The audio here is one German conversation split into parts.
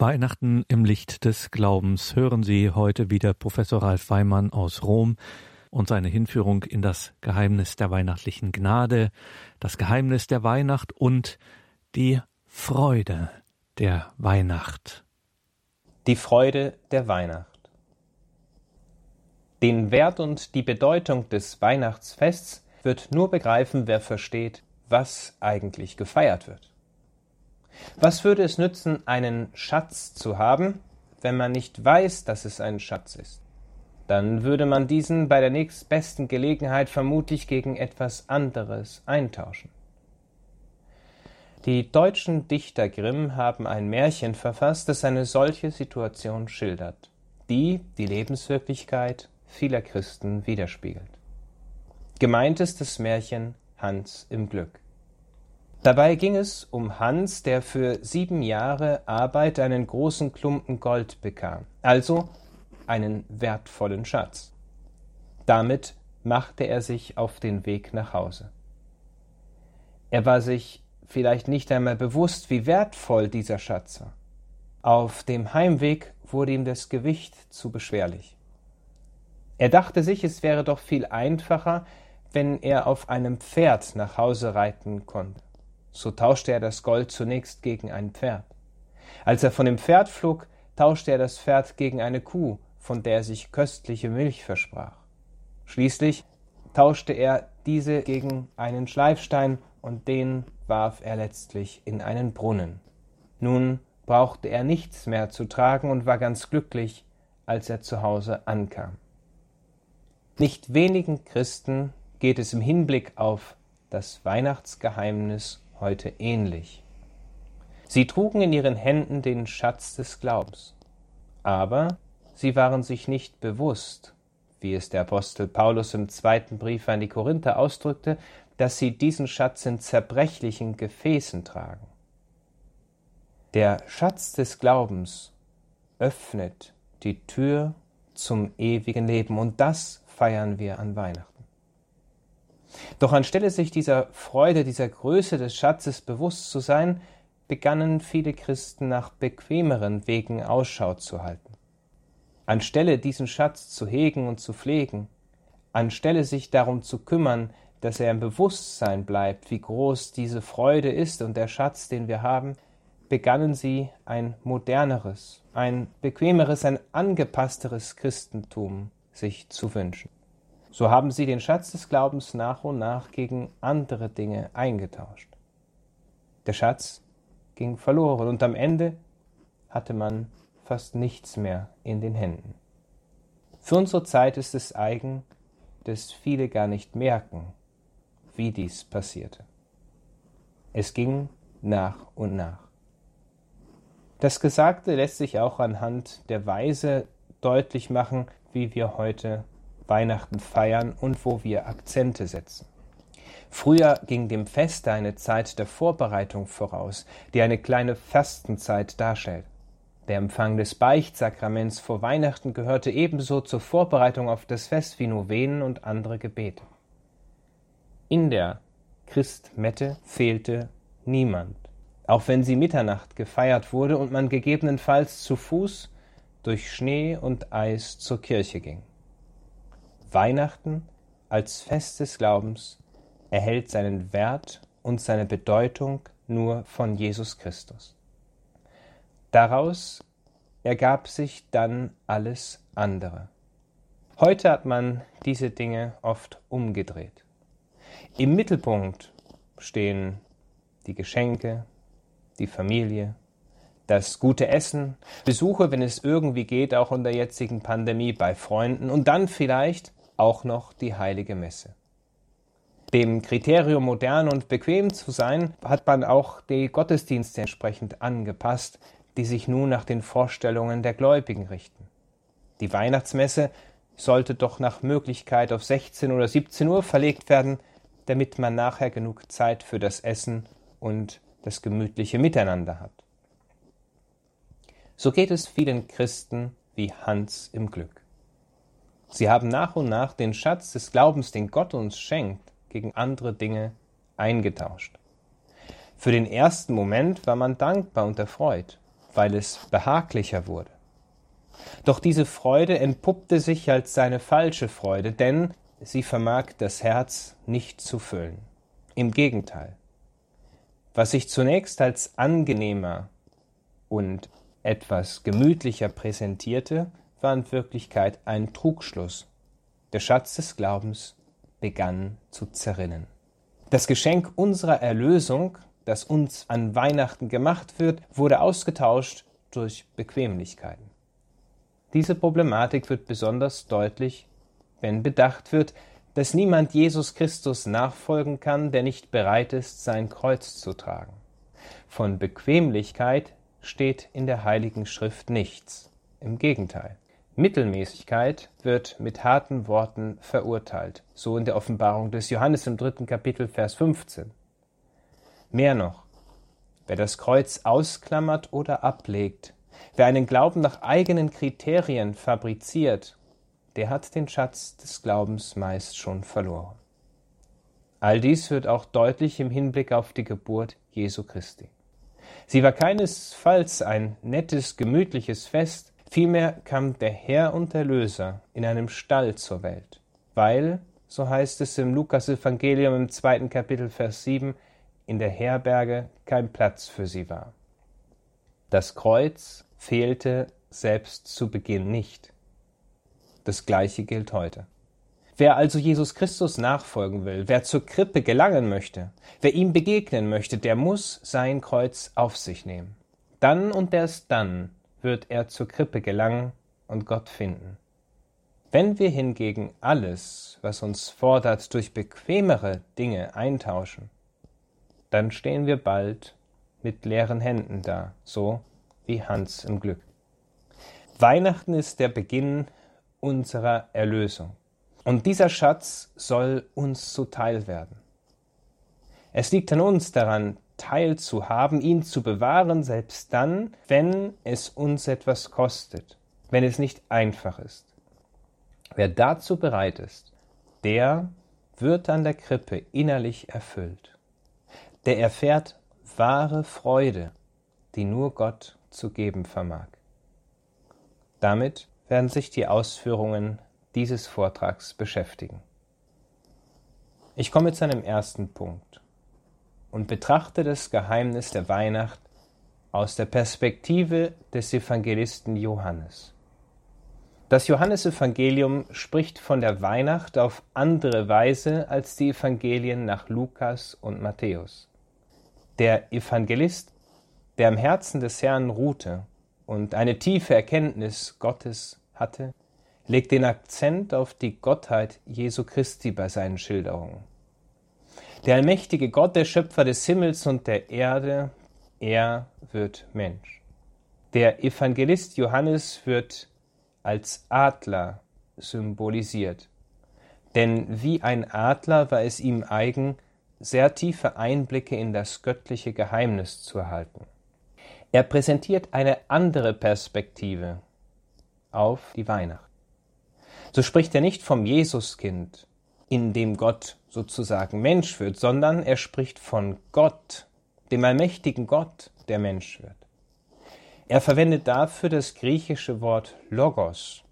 Weihnachten im Licht des Glaubens hören Sie heute wieder Professor Ralf Weimann aus Rom und seine Hinführung in das Geheimnis der weihnachtlichen Gnade, das Geheimnis der Weihnacht und die Freude der Weihnacht. Die Freude der Weihnacht. Den Wert und die Bedeutung des Weihnachtsfests wird nur begreifen, wer versteht, was eigentlich gefeiert wird. Was würde es nützen, einen Schatz zu haben, wenn man nicht weiß, dass es ein Schatz ist? Dann würde man diesen bei der nächstbesten Gelegenheit vermutlich gegen etwas anderes eintauschen. Die deutschen Dichter Grimm haben ein Märchen verfasst, das eine solche Situation schildert, die die Lebenswirklichkeit vieler Christen widerspiegelt. Gemeint ist das Märchen Hans im Glück. Dabei ging es um Hans, der für sieben Jahre Arbeit einen großen Klumpen Gold bekam, also einen wertvollen Schatz. Damit machte er sich auf den Weg nach Hause. Er war sich vielleicht nicht einmal bewusst, wie wertvoll dieser Schatz war. Auf dem Heimweg wurde ihm das Gewicht zu beschwerlich. Er dachte sich, es wäre doch viel einfacher, wenn er auf einem Pferd nach Hause reiten konnte. So tauschte er das Gold zunächst gegen ein Pferd. Als er von dem Pferd flog, tauschte er das Pferd gegen eine Kuh, von der er sich köstliche Milch versprach. Schließlich tauschte er diese gegen einen Schleifstein und den warf er letztlich in einen Brunnen. Nun brauchte er nichts mehr zu tragen und war ganz glücklich, als er zu Hause ankam. Nicht wenigen Christen geht es im Hinblick auf das Weihnachtsgeheimnis heute ähnlich. Sie trugen in ihren Händen den Schatz des Glaubens, aber sie waren sich nicht bewusst, wie es der Apostel Paulus im zweiten Brief an die Korinther ausdrückte, dass sie diesen Schatz in zerbrechlichen Gefäßen tragen. Der Schatz des Glaubens öffnet die Tür zum ewigen Leben, und das feiern wir an Weihnachten. Doch anstelle sich dieser Freude, dieser Größe des Schatzes bewusst zu sein, begannen viele Christen nach bequemeren Wegen Ausschau zu halten. Anstelle diesen Schatz zu hegen und zu pflegen, anstelle sich darum zu kümmern, dass er im Bewusstsein bleibt, wie groß diese Freude ist und der Schatz, den wir haben, begannen sie ein moderneres, ein bequemeres, ein angepassteres Christentum sich zu wünschen. So haben sie den Schatz des Glaubens nach und nach gegen andere Dinge eingetauscht. Der Schatz ging verloren und am Ende hatte man fast nichts mehr in den Händen. Für unsere Zeit ist es eigen, dass viele gar nicht merken, wie dies passierte. Es ging nach und nach. Das Gesagte lässt sich auch anhand der Weise deutlich machen, wie wir heute Weihnachten feiern und wo wir Akzente setzen. Früher ging dem Feste eine Zeit der Vorbereitung voraus, die eine kleine Fastenzeit darstellt. Der Empfang des Beichtsakraments vor Weihnachten gehörte ebenso zur Vorbereitung auf das Fest wie Novenen und andere Gebete. In der Christmette fehlte niemand, auch wenn sie Mitternacht gefeiert wurde und man gegebenenfalls zu Fuß durch Schnee und Eis zur Kirche ging. Weihnachten als Fest des Glaubens erhält seinen Wert und seine Bedeutung nur von Jesus Christus. Daraus ergab sich dann alles andere. Heute hat man diese Dinge oft umgedreht. Im Mittelpunkt stehen die Geschenke, die Familie, das gute Essen, Besuche, wenn es irgendwie geht, auch in der jetzigen Pandemie bei Freunden und dann vielleicht auch noch die heilige Messe. Dem Kriterium modern und bequem zu sein, hat man auch die Gottesdienste entsprechend angepasst, die sich nun nach den Vorstellungen der Gläubigen richten. Die Weihnachtsmesse sollte doch nach Möglichkeit auf 16 oder 17 Uhr verlegt werden, damit man nachher genug Zeit für das Essen und das gemütliche Miteinander hat. So geht es vielen Christen wie Hans im Glück. Sie haben nach und nach den Schatz des Glaubens, den Gott uns schenkt, gegen andere Dinge eingetauscht. Für den ersten Moment war man dankbar und erfreut, weil es behaglicher wurde. Doch diese Freude entpuppte sich als seine falsche Freude, denn sie vermag das Herz nicht zu füllen. Im Gegenteil. Was sich zunächst als angenehmer und etwas gemütlicher präsentierte, war in Wirklichkeit ein Trugschluss. Der Schatz des Glaubens begann zu zerrinnen. Das Geschenk unserer Erlösung, das uns an Weihnachten gemacht wird, wurde ausgetauscht durch Bequemlichkeiten. Diese Problematik wird besonders deutlich, wenn bedacht wird, dass niemand Jesus Christus nachfolgen kann, der nicht bereit ist, sein Kreuz zu tragen. Von Bequemlichkeit steht in der Heiligen Schrift nichts. Im Gegenteil. Mittelmäßigkeit wird mit harten Worten verurteilt, so in der Offenbarung des Johannes im dritten Kapitel, Vers 15. Mehr noch, wer das Kreuz ausklammert oder ablegt, wer einen Glauben nach eigenen Kriterien fabriziert, der hat den Schatz des Glaubens meist schon verloren. All dies wird auch deutlich im Hinblick auf die Geburt Jesu Christi. Sie war keinesfalls ein nettes, gemütliches Fest, Vielmehr kam der Herr und Erlöser in einem Stall zur Welt, weil, so heißt es im Lukas-Evangelium im zweiten Kapitel, Vers 7, in der Herberge kein Platz für sie war. Das Kreuz fehlte selbst zu Beginn nicht. Das Gleiche gilt heute. Wer also Jesus Christus nachfolgen will, wer zur Krippe gelangen möchte, wer ihm begegnen möchte, der muss sein Kreuz auf sich nehmen. Dann und erst dann wird er zur Krippe gelangen und Gott finden. Wenn wir hingegen alles, was uns fordert, durch bequemere Dinge eintauschen, dann stehen wir bald mit leeren Händen da, so wie Hans im Glück. Weihnachten ist der Beginn unserer Erlösung. Und dieser Schatz soll uns zuteil werden. Es liegt an uns daran, teilzuhaben, ihn zu bewahren, selbst dann, wenn es uns etwas kostet, wenn es nicht einfach ist. Wer dazu bereit ist, der wird an der Krippe innerlich erfüllt. Der erfährt wahre Freude, die nur Gott zu geben vermag. Damit werden sich die Ausführungen dieses Vortrags beschäftigen. Ich komme zu einem ersten Punkt und betrachte das Geheimnis der Weihnacht aus der Perspektive des Evangelisten Johannes. Das Johannesevangelium spricht von der Weihnacht auf andere Weise als die Evangelien nach Lukas und Matthäus. Der Evangelist, der am Herzen des Herrn ruhte und eine tiefe Erkenntnis Gottes hatte, legt den Akzent auf die Gottheit Jesu Christi bei seinen Schilderungen. Der allmächtige Gott, der Schöpfer des Himmels und der Erde, er wird Mensch. Der Evangelist Johannes wird als Adler symbolisiert. Denn wie ein Adler war es ihm eigen, sehr tiefe Einblicke in das göttliche Geheimnis zu erhalten. Er präsentiert eine andere Perspektive auf die Weihnacht. So spricht er nicht vom Jesuskind, in dem Gott sozusagen Mensch wird, sondern er spricht von Gott, dem allmächtigen Gott, der Mensch wird. Er verwendet dafür das griechische Wort Logos,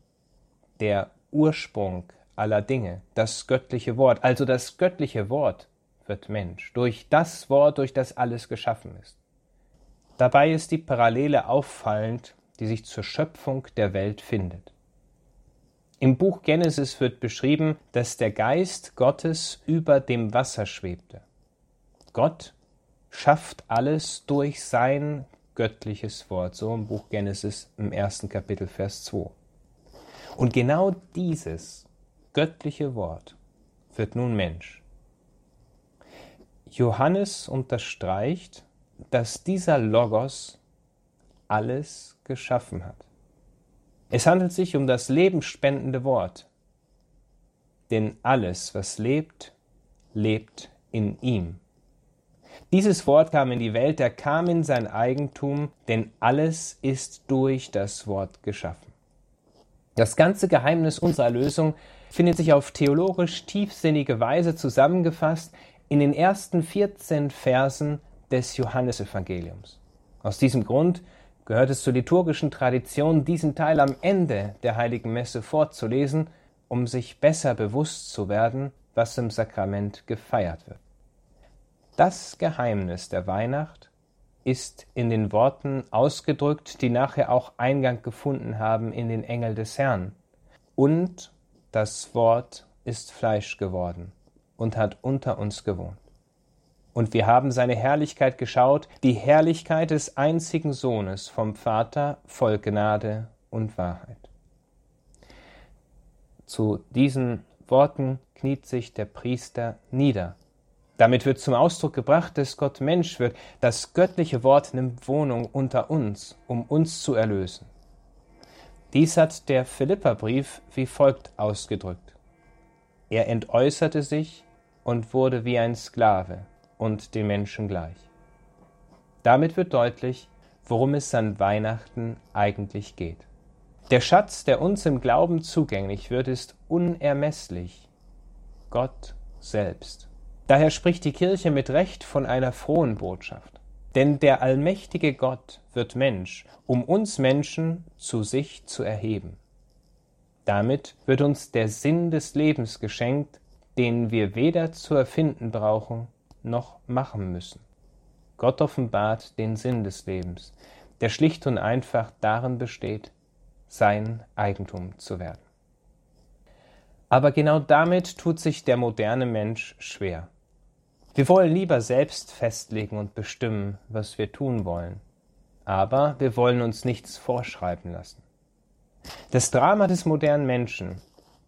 der Ursprung aller Dinge, das göttliche Wort. Also das göttliche Wort wird Mensch, durch das Wort, durch das alles geschaffen ist. Dabei ist die Parallele auffallend, die sich zur Schöpfung der Welt findet. Im Buch Genesis wird beschrieben, dass der Geist Gottes über dem Wasser schwebte. Gott schafft alles durch sein göttliches Wort, so im Buch Genesis im ersten Kapitel Vers 2. Und genau dieses göttliche Wort wird nun Mensch. Johannes unterstreicht, dass dieser Logos alles geschaffen hat. Es handelt sich um das lebensspendende Wort. Denn alles, was lebt, lebt in ihm. Dieses Wort kam in die Welt, er kam in sein Eigentum, denn alles ist durch das Wort geschaffen. Das ganze Geheimnis unserer Lösung findet sich auf theologisch tiefsinnige Weise zusammengefasst in den ersten 14 Versen des Johannesevangeliums. Aus diesem Grund gehört es zur liturgischen Tradition, diesen Teil am Ende der heiligen Messe vorzulesen, um sich besser bewusst zu werden, was im Sakrament gefeiert wird. Das Geheimnis der Weihnacht ist in den Worten ausgedrückt, die nachher auch Eingang gefunden haben in den Engel des Herrn. Und das Wort ist Fleisch geworden und hat unter uns gewohnt. Und wir haben seine Herrlichkeit geschaut, die Herrlichkeit des einzigen Sohnes vom Vater voll Gnade und Wahrheit. Zu diesen Worten kniet sich der Priester nieder. Damit wird zum Ausdruck gebracht, dass Gott Mensch wird. Das göttliche Wort nimmt Wohnung unter uns, um uns zu erlösen. Dies hat der Philipperbrief wie folgt ausgedrückt. Er entäußerte sich und wurde wie ein Sklave und den Menschen gleich. Damit wird deutlich, worum es an Weihnachten eigentlich geht. Der Schatz, der uns im Glauben zugänglich wird, ist unermesslich. Gott selbst. Daher spricht die Kirche mit Recht von einer frohen Botschaft. Denn der allmächtige Gott wird Mensch, um uns Menschen zu sich zu erheben. Damit wird uns der Sinn des Lebens geschenkt, den wir weder zu erfinden brauchen noch machen müssen. Gott offenbart den Sinn des Lebens, der schlicht und einfach darin besteht, sein Eigentum zu werden. Aber genau damit tut sich der moderne Mensch schwer. Wir wollen lieber selbst festlegen und bestimmen, was wir tun wollen. Aber wir wollen uns nichts vorschreiben lassen. Das Drama des modernen Menschen,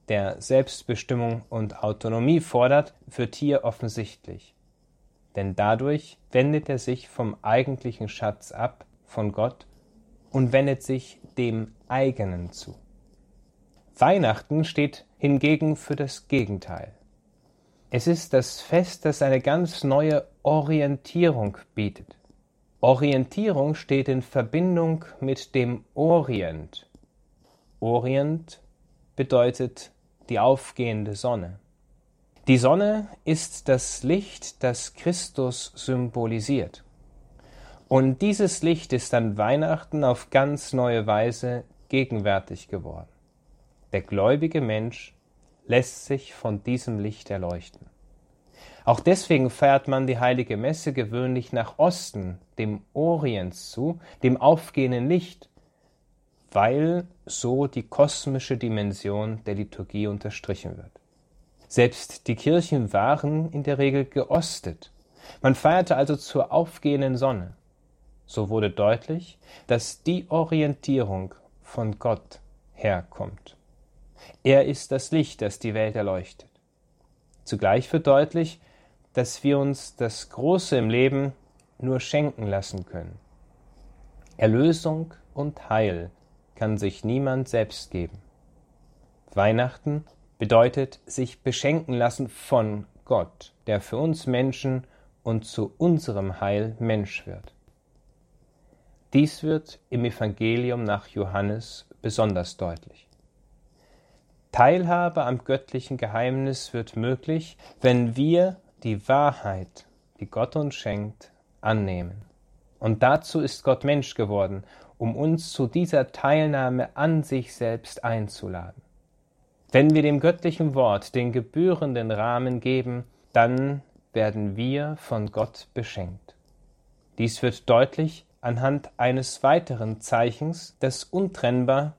der Selbstbestimmung und Autonomie fordert, wird hier offensichtlich. Denn dadurch wendet er sich vom eigentlichen Schatz ab, von Gott, und wendet sich dem eigenen zu. Weihnachten steht hingegen für das Gegenteil. Es ist das Fest, das eine ganz neue Orientierung bietet. Orientierung steht in Verbindung mit dem Orient, Orient bedeutet die aufgehende Sonne. Die Sonne ist das Licht, das Christus symbolisiert. Und dieses Licht ist an Weihnachten auf ganz neue Weise gegenwärtig geworden. Der gläubige Mensch lässt sich von diesem Licht erleuchten. Auch deswegen feiert man die heilige Messe gewöhnlich nach Osten, dem Orient zu, dem aufgehenden Licht, weil so die kosmische Dimension der Liturgie unterstrichen wird. Selbst die Kirchen waren in der Regel geostet. Man feierte also zur aufgehenden Sonne. So wurde deutlich, dass die Orientierung von Gott herkommt. Er ist das Licht, das die Welt erleuchtet. Zugleich wird deutlich, dass wir uns das Große im Leben nur schenken lassen können. Erlösung und Heil kann sich niemand selbst geben. Weihnachten bedeutet sich beschenken lassen von Gott, der für uns Menschen und zu unserem Heil Mensch wird. Dies wird im Evangelium nach Johannes besonders deutlich. Teilhabe am göttlichen Geheimnis wird möglich, wenn wir die Wahrheit, die Gott uns schenkt, annehmen. Und dazu ist Gott Mensch geworden um uns zu dieser Teilnahme an sich selbst einzuladen. Wenn wir dem göttlichen Wort den gebührenden Rahmen geben, dann werden wir von Gott beschenkt. Dies wird deutlich anhand eines weiteren Zeichens, das untrennbar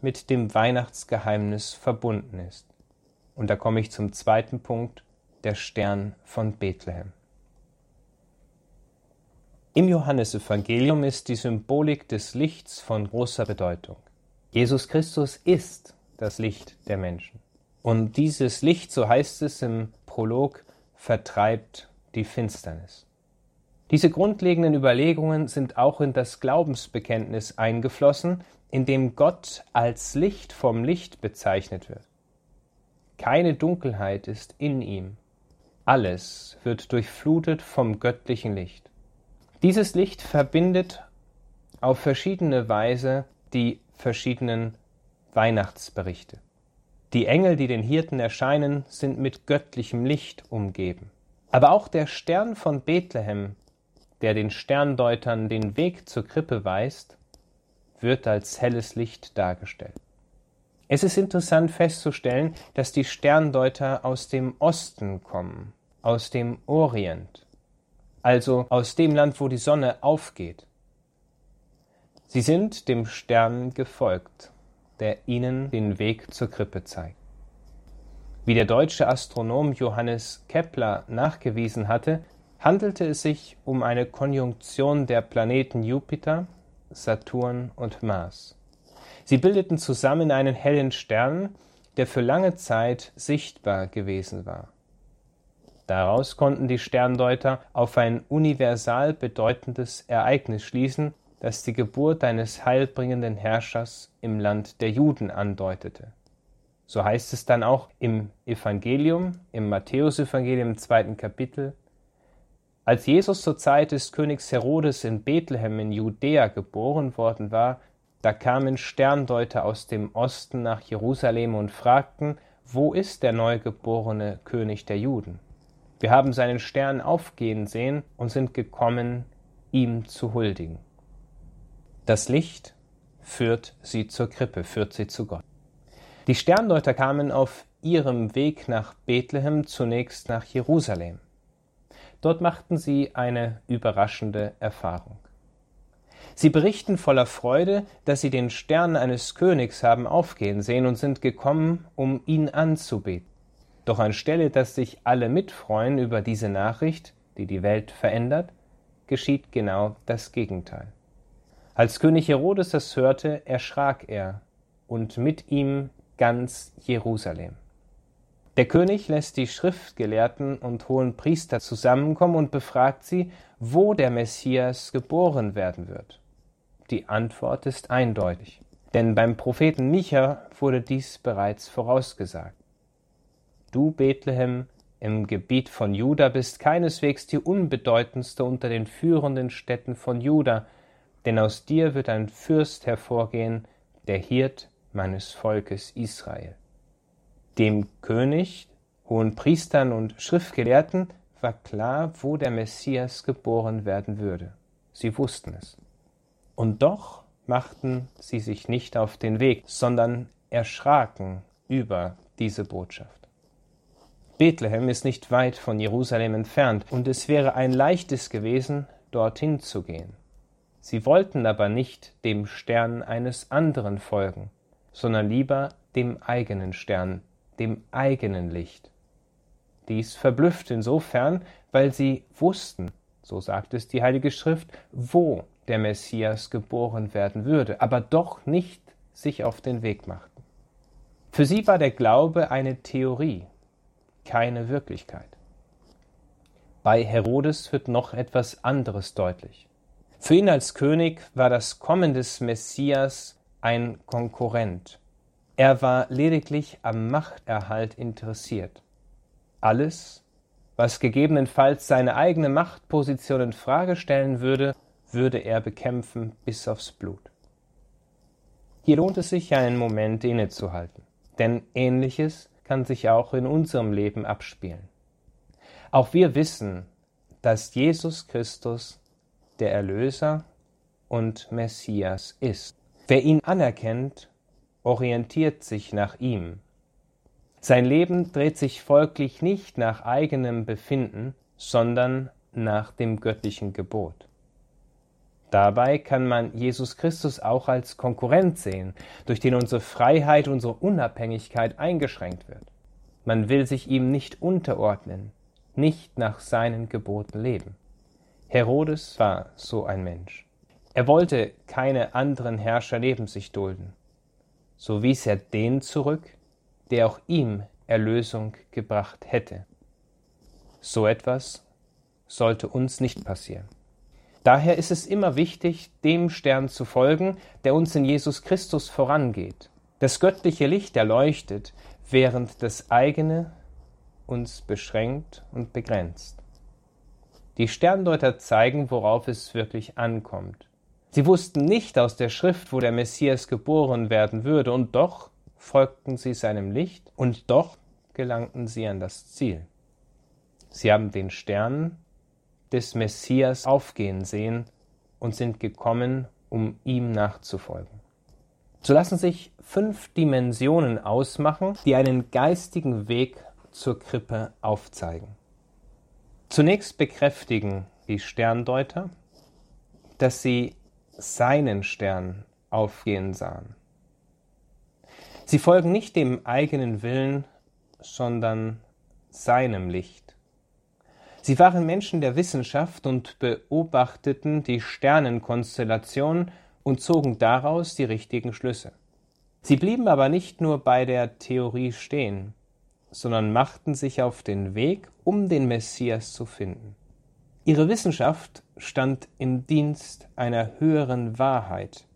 mit dem Weihnachtsgeheimnis verbunden ist. Und da komme ich zum zweiten Punkt, der Stern von Bethlehem. Im Johannesevangelium ist die Symbolik des Lichts von großer Bedeutung. Jesus Christus ist das Licht der Menschen. Und dieses Licht, so heißt es im Prolog, vertreibt die Finsternis. Diese grundlegenden Überlegungen sind auch in das Glaubensbekenntnis eingeflossen, in dem Gott als Licht vom Licht bezeichnet wird. Keine Dunkelheit ist in ihm. Alles wird durchflutet vom göttlichen Licht. Dieses Licht verbindet auf verschiedene Weise die verschiedenen Weihnachtsberichte. Die Engel, die den Hirten erscheinen, sind mit göttlichem Licht umgeben. Aber auch der Stern von Bethlehem, der den Sterndeutern den Weg zur Krippe weist, wird als helles Licht dargestellt. Es ist interessant festzustellen, dass die Sterndeuter aus dem Osten kommen, aus dem Orient, also aus dem Land, wo die Sonne aufgeht. Sie sind dem Stern gefolgt, der ihnen den Weg zur Krippe zeigt. Wie der deutsche Astronom Johannes Kepler nachgewiesen hatte, handelte es sich um eine Konjunktion der Planeten Jupiter, Saturn und Mars. Sie bildeten zusammen einen hellen Stern, der für lange Zeit sichtbar gewesen war. Daraus konnten die Sterndeuter auf ein universal bedeutendes Ereignis schließen, das die Geburt eines heilbringenden Herrschers im Land der Juden andeutete. So heißt es dann auch im Evangelium, im Matthäusevangelium im zweiten Kapitel, als Jesus zur Zeit des Königs Herodes in Bethlehem in Judäa geboren worden war, da kamen Sterndeuter aus dem Osten nach Jerusalem und fragten, wo ist der neugeborene König der Juden? Wir haben seinen Stern aufgehen sehen und sind gekommen, ihm zu huldigen. Das Licht führt sie zur Krippe, führt sie zu Gott. Die Sterndeuter kamen auf ihrem Weg nach Bethlehem zunächst nach Jerusalem. Dort machten sie eine überraschende Erfahrung. Sie berichten voller Freude, dass sie den Stern eines Königs haben aufgehen sehen und sind gekommen, um ihn anzubeten. Doch anstelle, dass sich alle mitfreuen über diese Nachricht, die die Welt verändert, geschieht genau das Gegenteil. Als König Herodes das hörte, erschrak er und mit ihm ganz Jerusalem. Der König lässt die Schriftgelehrten und hohen Priester zusammenkommen und befragt sie, wo der Messias geboren werden wird. Die Antwort ist eindeutig, denn beim Propheten Micha wurde dies bereits vorausgesagt. Du, Bethlehem, im Gebiet von Juda bist keineswegs die unbedeutendste unter den führenden Städten von Juda, denn aus dir wird ein Fürst hervorgehen, der Hirt meines Volkes Israel. Dem König, hohen Priestern und Schriftgelehrten war klar, wo der Messias geboren werden würde. Sie wussten es. Und doch machten sie sich nicht auf den Weg, sondern erschraken über diese Botschaft. Bethlehem ist nicht weit von Jerusalem entfernt, und es wäre ein leichtes gewesen, dorthin zu gehen. Sie wollten aber nicht dem Stern eines anderen folgen, sondern lieber dem eigenen Stern, dem eigenen Licht. Dies verblüfft insofern, weil sie wussten, so sagt es die Heilige Schrift, wo der Messias geboren werden würde, aber doch nicht sich auf den Weg machten. Für sie war der Glaube eine Theorie, keine Wirklichkeit. Bei Herodes wird noch etwas anderes deutlich. Für ihn als König war das Kommen des Messias ein Konkurrent, er war lediglich am Machterhalt interessiert. Alles, was gegebenenfalls seine eigene Machtposition in Frage stellen würde, würde er bekämpfen bis aufs Blut. Hier lohnt es sich, einen Moment innezuhalten, denn ähnliches kann sich auch in unserem Leben abspielen. Auch wir wissen, dass Jesus Christus der Erlöser und Messias ist. Wer ihn anerkennt orientiert sich nach ihm. Sein Leben dreht sich folglich nicht nach eigenem Befinden, sondern nach dem göttlichen Gebot. Dabei kann man Jesus Christus auch als Konkurrent sehen, durch den unsere Freiheit, unsere Unabhängigkeit eingeschränkt wird. Man will sich ihm nicht unterordnen, nicht nach seinen Geboten leben. Herodes war so ein Mensch. Er wollte keine anderen Herrscher neben sich dulden so wies er den zurück, der auch ihm Erlösung gebracht hätte. So etwas sollte uns nicht passieren. Daher ist es immer wichtig, dem Stern zu folgen, der uns in Jesus Christus vorangeht. Das göttliche Licht erleuchtet, während das eigene uns beschränkt und begrenzt. Die Sterndeuter zeigen, worauf es wirklich ankommt. Sie wussten nicht aus der Schrift, wo der Messias geboren werden würde, und doch folgten sie seinem Licht, und doch gelangten sie an das Ziel. Sie haben den Stern des Messias aufgehen sehen und sind gekommen, um ihm nachzufolgen. So lassen sich fünf Dimensionen ausmachen, die einen geistigen Weg zur Krippe aufzeigen. Zunächst bekräftigen die Sterndeuter, dass sie seinen Stern aufgehen sahen. Sie folgen nicht dem eigenen Willen, sondern seinem Licht. Sie waren Menschen der Wissenschaft und beobachteten die Sternenkonstellation und zogen daraus die richtigen Schlüsse. Sie blieben aber nicht nur bei der Theorie stehen, sondern machten sich auf den Weg, um den Messias zu finden. Ihre Wissenschaft stand im Dienst einer höheren Wahrheit,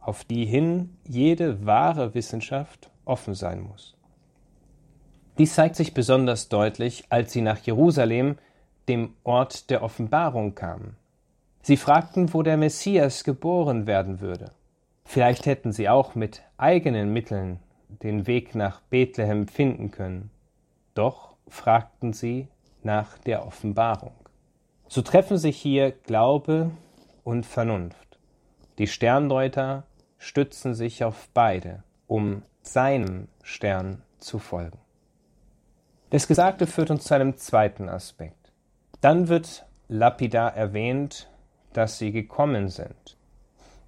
auf die hin jede wahre Wissenschaft offen sein muss. Dies zeigt sich besonders deutlich, als sie nach Jerusalem, dem Ort der Offenbarung, kamen. Sie fragten, wo der Messias geboren werden würde. Vielleicht hätten sie auch mit eigenen Mitteln den Weg nach Bethlehem finden können. Doch fragten sie nach der Offenbarung. So treffen sich hier Glaube und Vernunft. Die Sterndeuter stützen sich auf beide, um seinem Stern zu folgen. Das Gesagte führt uns zu einem zweiten Aspekt. Dann wird lapidar erwähnt, dass sie gekommen sind.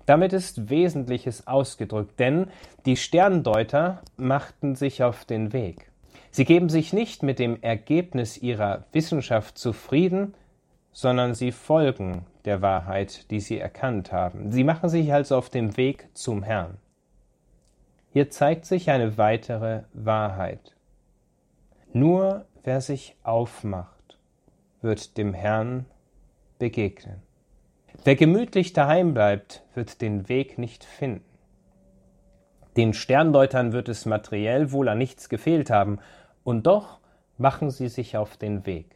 Damit ist Wesentliches ausgedrückt, denn die Sterndeuter machten sich auf den Weg. Sie geben sich nicht mit dem Ergebnis ihrer Wissenschaft zufrieden, sondern sie folgen der Wahrheit, die sie erkannt haben. Sie machen sich also auf dem Weg zum Herrn. Hier zeigt sich eine weitere Wahrheit. Nur wer sich aufmacht, wird dem Herrn begegnen. Wer gemütlich daheim bleibt, wird den Weg nicht finden. Den Sterndeutern wird es materiell wohl an nichts gefehlt haben, und doch machen sie sich auf den Weg.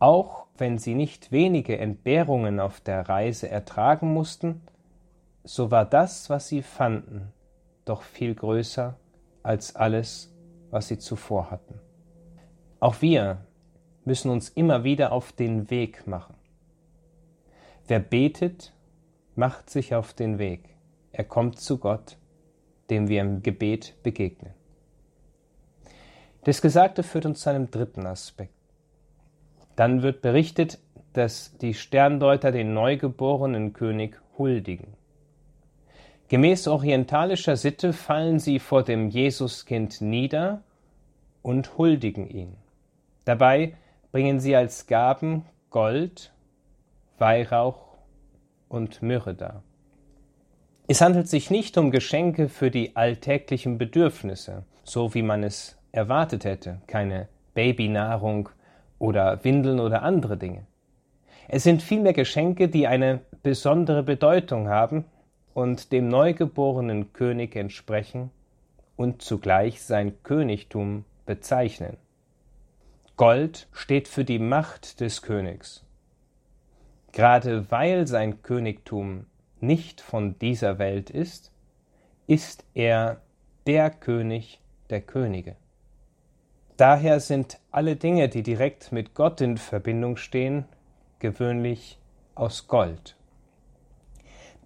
Auch wenn sie nicht wenige Entbehrungen auf der Reise ertragen mussten, so war das, was sie fanden, doch viel größer als alles, was sie zuvor hatten. Auch wir müssen uns immer wieder auf den Weg machen. Wer betet, macht sich auf den Weg. Er kommt zu Gott, dem wir im Gebet begegnen. Das Gesagte führt uns zu einem dritten Aspekt. Dann wird berichtet, dass die Sterndeuter den neugeborenen König huldigen. Gemäß orientalischer Sitte fallen sie vor dem Jesuskind nieder und huldigen ihn. Dabei bringen sie als Gaben Gold, Weihrauch und Myrrhe dar. Es handelt sich nicht um Geschenke für die alltäglichen Bedürfnisse, so wie man es erwartet hätte, keine Babynahrung oder Windeln oder andere Dinge. Es sind vielmehr Geschenke, die eine besondere Bedeutung haben und dem neugeborenen König entsprechen und zugleich sein Königtum bezeichnen. Gold steht für die Macht des Königs. Gerade weil sein Königtum nicht von dieser Welt ist, ist er der König der Könige. Daher sind alle Dinge, die direkt mit Gott in Verbindung stehen, gewöhnlich aus Gold.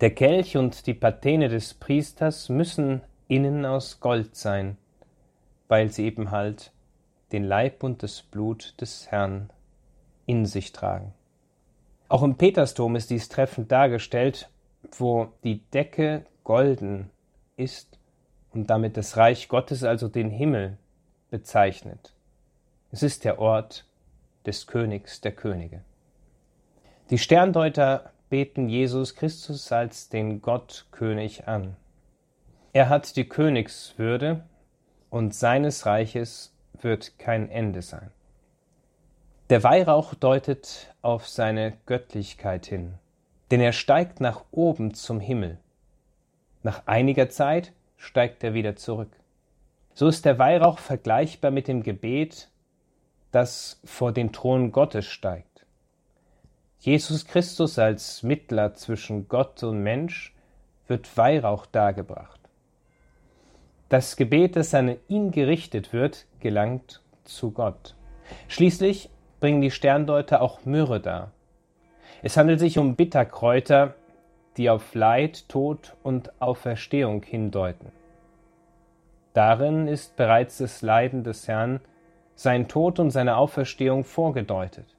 Der Kelch und die Patene des Priesters müssen innen aus Gold sein, weil sie eben halt den Leib und das Blut des Herrn in sich tragen. Auch im Petersdom ist dies treffend dargestellt, wo die Decke golden ist und damit das Reich Gottes, also den Himmel, bezeichnet. Es ist der Ort des Königs der Könige. Die Sterndeuter beten Jesus Christus als den Gottkönig an. Er hat die Königswürde und seines Reiches wird kein Ende sein. Der Weihrauch deutet auf seine Göttlichkeit hin, denn er steigt nach oben zum Himmel. Nach einiger Zeit steigt er wieder zurück. So ist der Weihrauch vergleichbar mit dem Gebet, das vor den Thron Gottes steigt. Jesus Christus als Mittler zwischen Gott und Mensch wird Weihrauch dargebracht. Das Gebet, das an ihn gerichtet wird, gelangt zu Gott. Schließlich bringen die Sterndeuter auch Myrrhe dar. Es handelt sich um Bitterkräuter, die auf Leid, Tod und Auferstehung hindeuten. Darin ist bereits das Leiden des Herrn, sein Tod und seine Auferstehung vorgedeutet.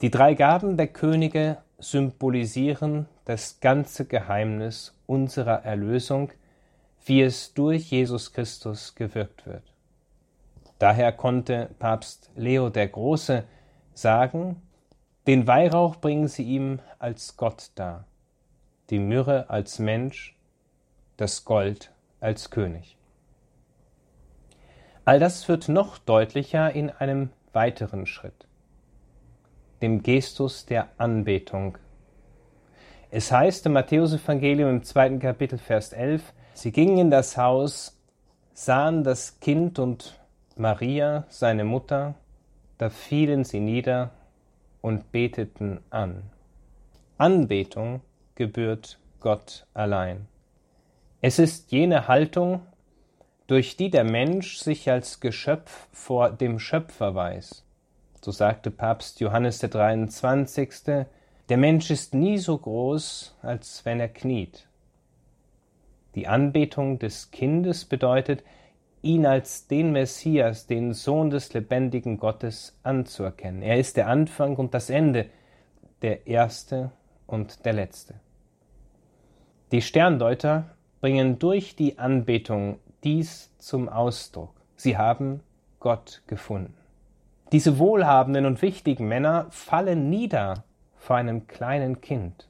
Die drei Gaben der Könige symbolisieren das ganze Geheimnis unserer Erlösung, wie es durch Jesus Christus gewirkt wird. Daher konnte Papst Leo der Große sagen, den Weihrauch bringen sie ihm als Gott dar, die Myrrhe als Mensch, das Gold als König. All das wird noch deutlicher in einem weiteren Schritt, dem Gestus der Anbetung. Es heißt im Matthäusevangelium im zweiten Kapitel Vers 11, sie gingen in das Haus, sahen das Kind und Maria, seine Mutter, da fielen sie nieder und beteten an. Anbetung gebührt Gott allein. Es ist jene Haltung, durch die der Mensch sich als Geschöpf vor dem Schöpfer weiß. So sagte Papst Johannes der 23. Der Mensch ist nie so groß, als wenn er kniet. Die Anbetung des Kindes bedeutet, ihn als den Messias, den Sohn des lebendigen Gottes anzuerkennen. Er ist der Anfang und das Ende, der Erste und der Letzte. Die Sterndeuter bringen durch die Anbetung dies zum Ausdruck. Sie haben Gott gefunden. Diese wohlhabenden und wichtigen Männer fallen nieder vor einem kleinen Kind,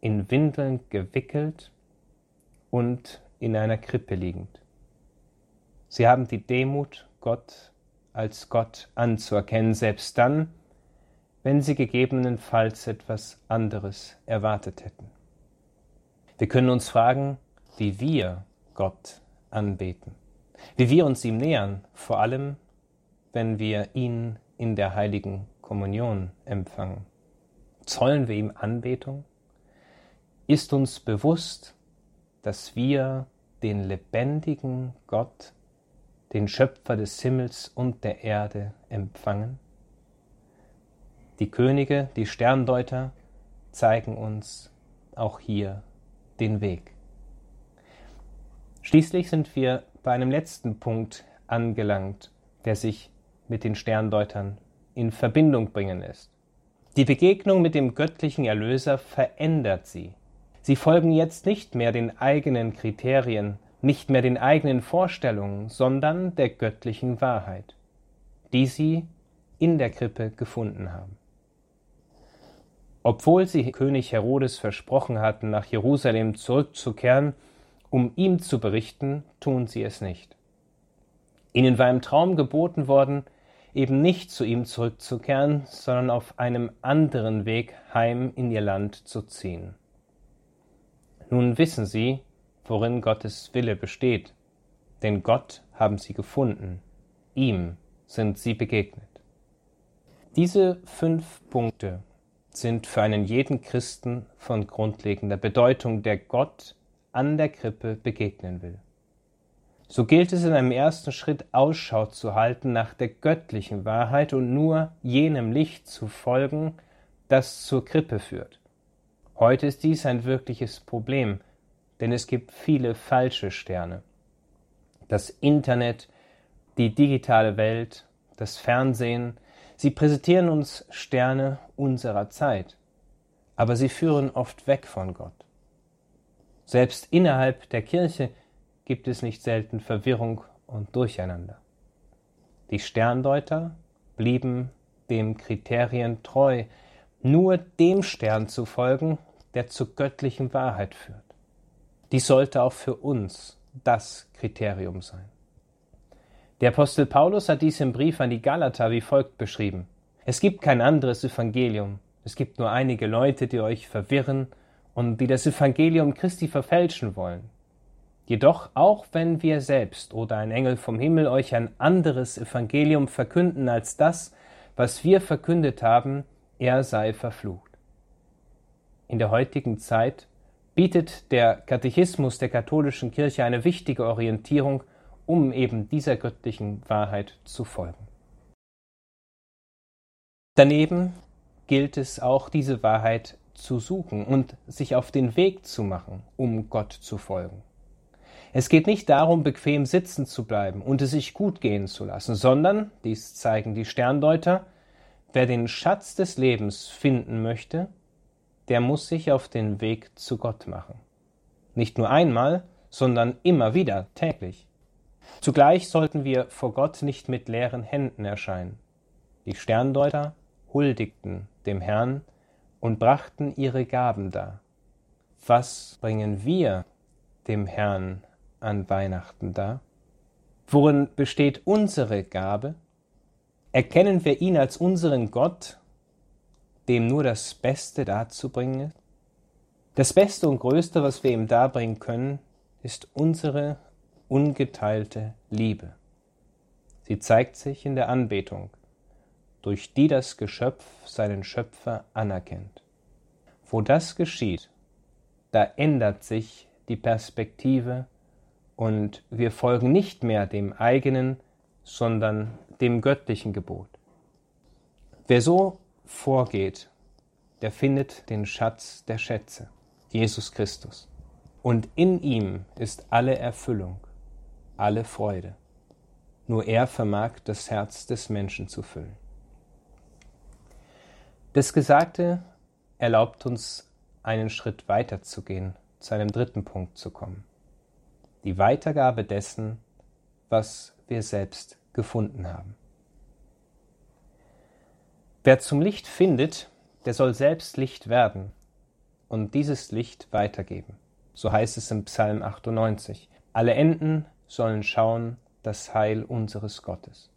in Windeln gewickelt und in einer Krippe liegend. Sie haben die Demut, Gott als Gott anzuerkennen, selbst dann, wenn sie gegebenenfalls etwas anderes erwartet hätten. Wir können uns fragen, wie wir Gott anbeten, wie wir uns ihm nähern, vor allem wenn wir ihn in der heiligen Kommunion empfangen. Zollen wir ihm Anbetung? Ist uns bewusst, dass wir den lebendigen Gott, den Schöpfer des Himmels und der Erde empfangen? Die Könige, die Sterndeuter zeigen uns auch hier den Weg. Schließlich sind wir bei einem letzten Punkt angelangt, der sich mit den Sterndeutern in Verbindung bringen lässt. Die Begegnung mit dem göttlichen Erlöser verändert sie. Sie folgen jetzt nicht mehr den eigenen Kriterien, nicht mehr den eigenen Vorstellungen, sondern der göttlichen Wahrheit, die sie in der Krippe gefunden haben. Obwohl sie König Herodes versprochen hatten, nach Jerusalem zurückzukehren, um ihm zu berichten, tun sie es nicht. Ihnen war im Traum geboten worden, eben nicht zu ihm zurückzukehren, sondern auf einem anderen Weg heim in ihr Land zu ziehen. Nun wissen sie, worin Gottes Wille besteht, denn Gott haben sie gefunden, ihm sind sie begegnet. Diese fünf Punkte sind für einen jeden Christen von grundlegender Bedeutung, der Gott an der Krippe begegnen will. So gilt es in einem ersten Schritt Ausschau zu halten nach der göttlichen Wahrheit und nur jenem Licht zu folgen, das zur Krippe führt. Heute ist dies ein wirkliches Problem, denn es gibt viele falsche Sterne. Das Internet, die digitale Welt, das Fernsehen, sie präsentieren uns Sterne unserer Zeit, aber sie führen oft weg von Gott. Selbst innerhalb der Kirche gibt es nicht selten Verwirrung und Durcheinander. Die Sterndeuter blieben dem Kriterien treu, nur dem Stern zu folgen, der zur göttlichen Wahrheit führt. Dies sollte auch für uns das Kriterium sein. Der Apostel Paulus hat dies im Brief an die Galater wie folgt beschrieben. Es gibt kein anderes Evangelium. Es gibt nur einige Leute, die euch verwirren und die das Evangelium Christi verfälschen wollen. Jedoch auch wenn wir selbst oder ein Engel vom Himmel euch ein anderes Evangelium verkünden als das, was wir verkündet haben, er sei verflucht. In der heutigen Zeit bietet der Katechismus der katholischen Kirche eine wichtige Orientierung, um eben dieser göttlichen Wahrheit zu folgen. Daneben gilt es auch, diese Wahrheit zu suchen und sich auf den Weg zu machen, um Gott zu folgen. Es geht nicht darum, bequem sitzen zu bleiben und es sich gut gehen zu lassen, sondern, dies zeigen die Sterndeuter, wer den Schatz des Lebens finden möchte, der muss sich auf den Weg zu Gott machen. Nicht nur einmal, sondern immer wieder, täglich. Zugleich sollten wir vor Gott nicht mit leeren Händen erscheinen. Die Sterndeuter huldigten dem Herrn und brachten ihre Gaben dar. Was bringen wir dem Herrn an Weihnachten dar? Worin besteht unsere Gabe? Erkennen wir ihn als unseren Gott, dem nur das Beste darzubringen ist? Das Beste und Größte, was wir ihm darbringen können, ist unsere ungeteilte Liebe. Sie zeigt sich in der Anbetung, durch die das Geschöpf seinen Schöpfer anerkennt. Wo das geschieht, da ändert sich die Perspektive und wir folgen nicht mehr dem eigenen, sondern dem göttlichen Gebot. Wer so vorgeht, der findet den Schatz der Schätze, Jesus Christus. Und in ihm ist alle Erfüllung, alle Freude. Nur er vermag das Herz des Menschen zu füllen. Das Gesagte erlaubt uns, einen Schritt weiter zu gehen, zu einem dritten Punkt zu kommen die Weitergabe dessen, was wir selbst gefunden haben. Wer zum Licht findet, der soll selbst Licht werden und dieses Licht weitergeben. So heißt es im Psalm 98. Alle Enden sollen schauen das Heil unseres Gottes.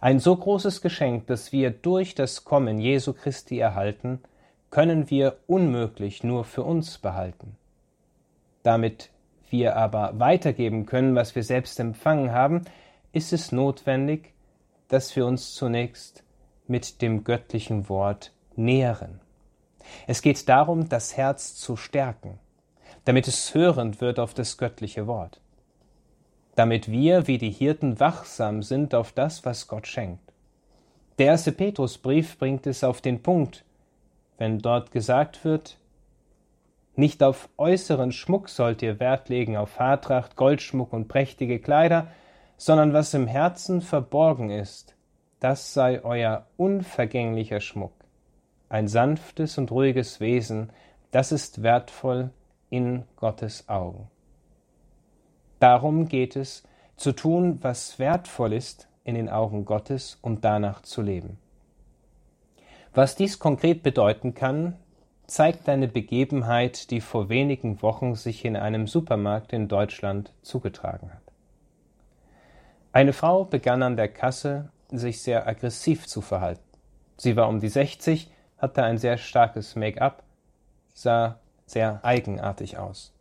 Ein so großes Geschenk, das wir durch das Kommen Jesu Christi erhalten, können wir unmöglich nur für uns behalten. Damit wir aber weitergeben können, was wir selbst empfangen haben, ist es notwendig, dass wir uns zunächst mit dem göttlichen Wort nähren. Es geht darum, das Herz zu stärken, damit es hörend wird auf das göttliche Wort, damit wir wie die Hirten wachsam sind auf das, was Gott schenkt. Der erste Petrusbrief bringt es auf den Punkt, wenn dort gesagt wird, nicht auf äußeren Schmuck sollt ihr Wert legen, auf Haartracht, Goldschmuck und prächtige Kleider, sondern was im Herzen verborgen ist, das sei euer unvergänglicher Schmuck. Ein sanftes und ruhiges Wesen, das ist wertvoll in Gottes Augen. Darum geht es, zu tun, was wertvoll ist in den Augen Gottes und danach zu leben. Was dies konkret bedeuten kann, zeigt eine Begebenheit, die vor wenigen Wochen sich in einem Supermarkt in Deutschland zugetragen hat. Eine Frau begann an der Kasse, sich sehr aggressiv zu verhalten. Sie war um die 60, hatte ein sehr starkes Make-up, sah sehr eigenartig aus.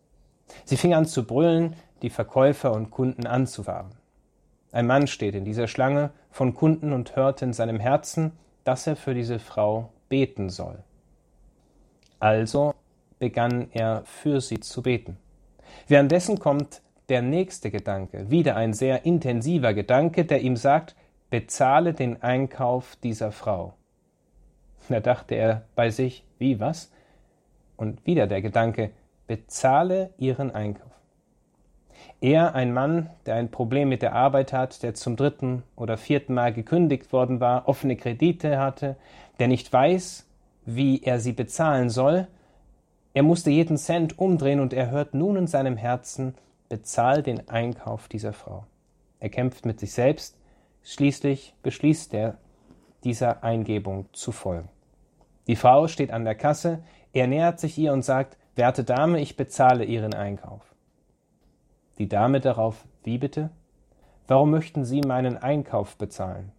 Sie fing an zu brüllen, die Verkäufer und Kunden anzufahren. Ein Mann steht in dieser Schlange von Kunden und hört in seinem Herzen, dass er für diese Frau beten soll. Also begann er für sie zu beten. Währenddessen kommt der nächste Gedanke, wieder ein sehr intensiver Gedanke, der ihm sagt, bezahle den Einkauf dieser Frau. Da dachte er bei sich, wie was? Und wieder der Gedanke, bezahle ihren Einkauf. Er, ein Mann, der ein Problem mit der Arbeit hat, der zum dritten oder vierten Mal gekündigt worden war, offene Kredite hatte, der nicht weiß, wie er sie bezahlen soll. Er musste jeden Cent umdrehen und er hört nun in seinem Herzen, bezahl den Einkauf dieser Frau. Er kämpft mit sich selbst, schließlich beschließt er, dieser Eingebung zu folgen. Die Frau steht an der Kasse, er nähert sich ihr und sagt, werte Dame, ich bezahle Ihren Einkauf. Die Dame darauf, wie bitte? Warum möchten Sie meinen Einkauf bezahlen?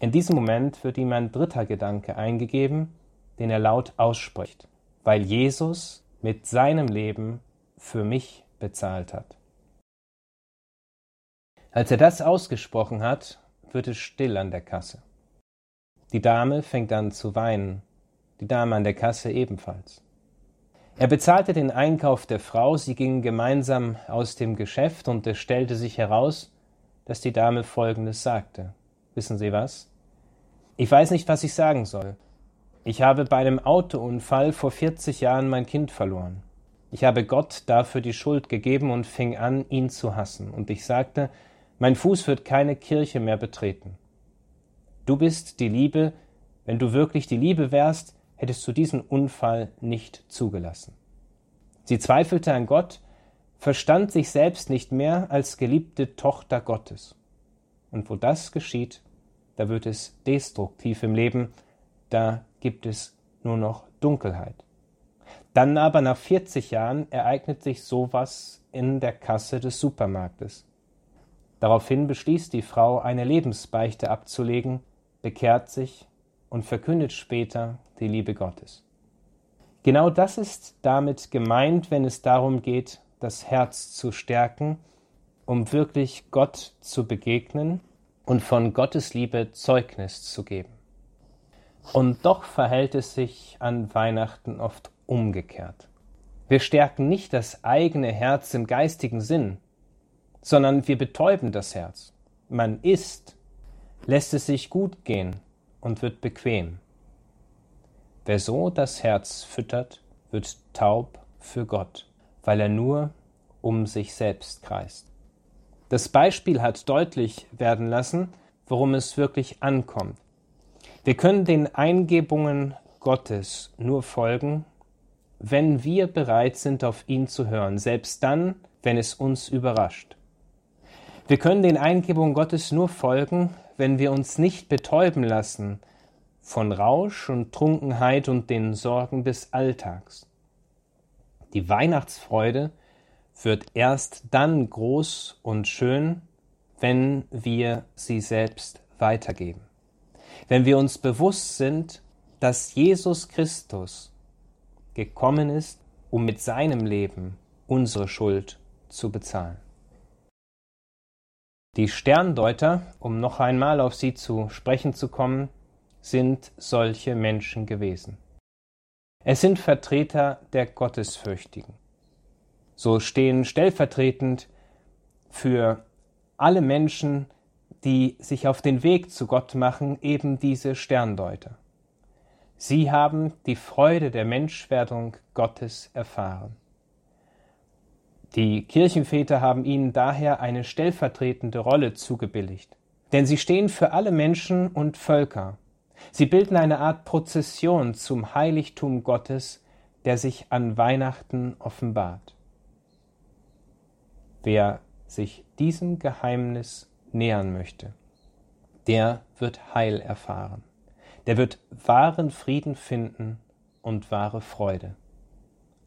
In diesem Moment wird ihm ein dritter Gedanke eingegeben, den er laut ausspricht, weil Jesus mit seinem Leben für mich bezahlt hat. Als er das ausgesprochen hat, wird es still an der Kasse. Die Dame fängt an zu weinen, die Dame an der Kasse ebenfalls. Er bezahlte den Einkauf der Frau, sie gingen gemeinsam aus dem Geschäft und es stellte sich heraus, dass die Dame Folgendes sagte. Wissen Sie was? Ich weiß nicht, was ich sagen soll. Ich habe bei einem Autounfall vor 40 Jahren mein Kind verloren. Ich habe Gott dafür die Schuld gegeben und fing an, ihn zu hassen. Und ich sagte, mein Fuß wird keine Kirche mehr betreten. Du bist die Liebe, wenn du wirklich die Liebe wärst, hättest du diesen Unfall nicht zugelassen. Sie zweifelte an Gott, verstand sich selbst nicht mehr als geliebte Tochter Gottes. Und wo das geschieht, da wird es destruktiv im Leben, da gibt es nur noch Dunkelheit. Dann aber nach 40 Jahren ereignet sich sowas in der Kasse des Supermarktes. Daraufhin beschließt die Frau, eine Lebensbeichte abzulegen, bekehrt sich und verkündet später die Liebe Gottes. Genau das ist damit gemeint, wenn es darum geht, das Herz zu stärken, um wirklich Gott zu begegnen und von Gottes Liebe Zeugnis zu geben. Und doch verhält es sich an Weihnachten oft umgekehrt. Wir stärken nicht das eigene Herz im geistigen Sinn, sondern wir betäuben das Herz. Man isst, lässt es sich gut gehen und wird bequem. Wer so das Herz füttert, wird taub für Gott, weil er nur um sich selbst kreist. Das Beispiel hat deutlich werden lassen, worum es wirklich ankommt. Wir können den Eingebungen Gottes nur folgen, wenn wir bereit sind, auf ihn zu hören, selbst dann, wenn es uns überrascht. Wir können den Eingebungen Gottes nur folgen, wenn wir uns nicht betäuben lassen von Rausch und Trunkenheit und den Sorgen des Alltags. Die Weihnachtsfreude wird erst dann groß und schön, wenn wir sie selbst weitergeben. Wenn wir uns bewusst sind, dass Jesus Christus gekommen ist, um mit seinem Leben unsere Schuld zu bezahlen. Die Sterndeuter, um noch einmal auf sie zu sprechen zu kommen, sind solche Menschen gewesen. Es sind Vertreter der Gottesfürchtigen. So stehen stellvertretend für alle Menschen, die sich auf den Weg zu Gott machen, eben diese Sterndeuter. Sie haben die Freude der Menschwerdung Gottes erfahren. Die Kirchenväter haben ihnen daher eine stellvertretende Rolle zugebilligt, denn sie stehen für alle Menschen und Völker. Sie bilden eine Art Prozession zum Heiligtum Gottes, der sich an Weihnachten offenbart. Wer sich diesem Geheimnis nähern möchte, der wird Heil erfahren, der wird wahren Frieden finden und wahre Freude.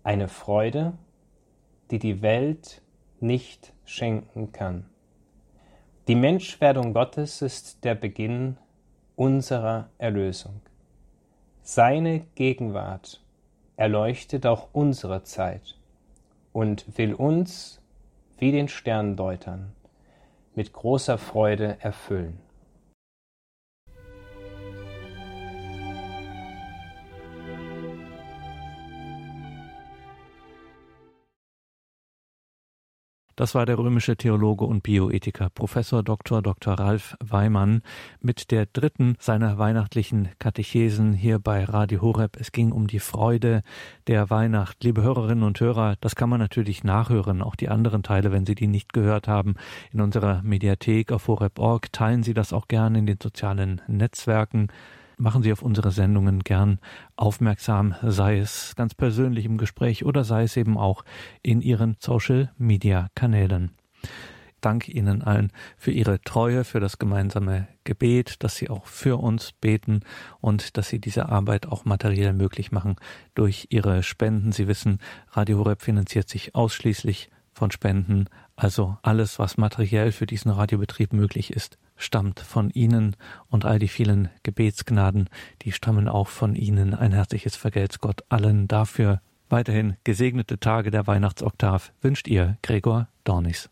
Eine Freude, die die Welt nicht schenken kann. Die Menschwerdung Gottes ist der Beginn unserer Erlösung. Seine Gegenwart erleuchtet auch unsere Zeit und will uns, wie den Sterndeutern, mit großer Freude erfüllen. Das war der römische Theologe und Bioethiker Professor Dr. Dr. Ralf Weimann mit der dritten seiner weihnachtlichen Katechesen hier bei Radio Horeb. Es ging um die Freude der Weihnacht. Liebe Hörerinnen und Hörer, das kann man natürlich nachhören, auch die anderen Teile, wenn Sie die nicht gehört haben, in unserer Mediathek auf horeb.org. Teilen Sie das auch gerne in den sozialen Netzwerken machen Sie auf unsere Sendungen gern aufmerksam, sei es ganz persönlich im Gespräch oder sei es eben auch in Ihren Social-Media-Kanälen. Dank Ihnen allen für Ihre Treue, für das gemeinsame Gebet, dass Sie auch für uns beten und dass Sie diese Arbeit auch materiell möglich machen durch Ihre Spenden. Sie wissen, Radio Horeb finanziert sich ausschließlich von Spenden, also alles, was materiell für diesen Radiobetrieb möglich ist, stammt von Ihnen und all die vielen Gebetsgnaden, die stammen auch von Ihnen. Ein herzliches Vergelt's Gott allen dafür. Weiterhin gesegnete Tage der Weihnachtsoktav wünscht ihr Gregor Dornis.